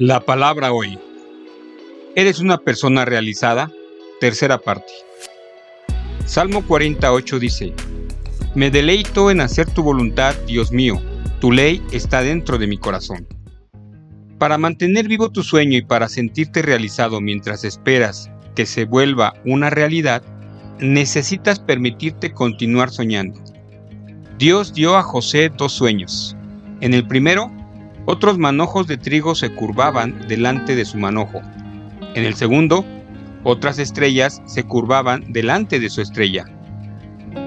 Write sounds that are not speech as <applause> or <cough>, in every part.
La palabra hoy. ¿Eres una persona realizada? Tercera parte. Salmo 48 dice, Me deleito en hacer tu voluntad, Dios mío, tu ley está dentro de mi corazón. Para mantener vivo tu sueño y para sentirte realizado mientras esperas que se vuelva una realidad, necesitas permitirte continuar soñando. Dios dio a José dos sueños. En el primero, otros manojos de trigo se curvaban delante de su manojo. En el segundo, otras estrellas se curvaban delante de su estrella.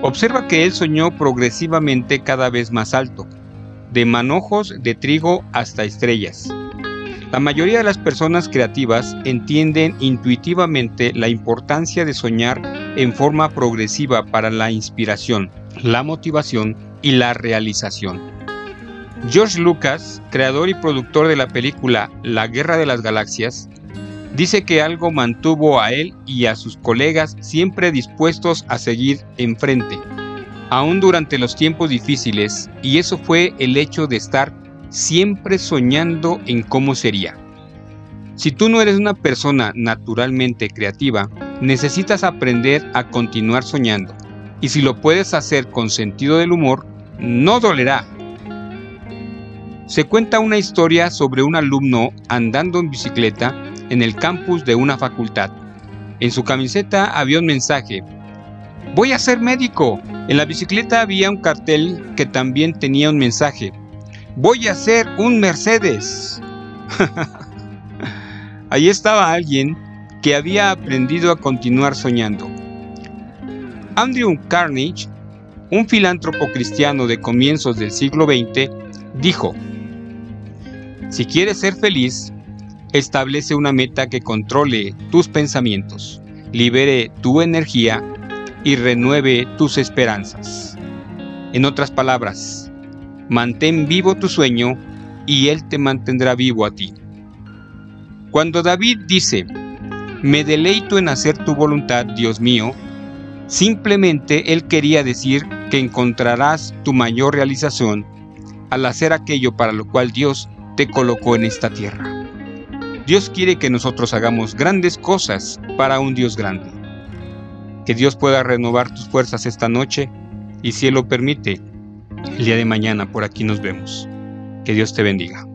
Observa que él soñó progresivamente cada vez más alto, de manojos de trigo hasta estrellas. La mayoría de las personas creativas entienden intuitivamente la importancia de soñar en forma progresiva para la inspiración, la motivación y la realización. George Lucas, creador y productor de la película La Guerra de las Galaxias, dice que algo mantuvo a él y a sus colegas siempre dispuestos a seguir enfrente, aún durante los tiempos difíciles, y eso fue el hecho de estar siempre soñando en cómo sería. Si tú no eres una persona naturalmente creativa, necesitas aprender a continuar soñando, y si lo puedes hacer con sentido del humor, no dolerá se cuenta una historia sobre un alumno andando en bicicleta en el campus de una facultad. En su camiseta había un mensaje. Voy a ser médico. En la bicicleta había un cartel que también tenía un mensaje. Voy a ser un Mercedes. <laughs> Ahí estaba alguien que había aprendido a continuar soñando. Andrew Carnage, un filántropo cristiano de comienzos del siglo XX, dijo, si quieres ser feliz, establece una meta que controle tus pensamientos, libere tu energía y renueve tus esperanzas. En otras palabras, mantén vivo tu sueño y Él te mantendrá vivo a ti. Cuando David dice, me deleito en hacer tu voluntad, Dios mío, simplemente Él quería decir que encontrarás tu mayor realización al hacer aquello para lo cual Dios te colocó en esta tierra. Dios quiere que nosotros hagamos grandes cosas para un Dios grande. Que Dios pueda renovar tus fuerzas esta noche y si Él lo permite, el día de mañana por aquí nos vemos. Que Dios te bendiga.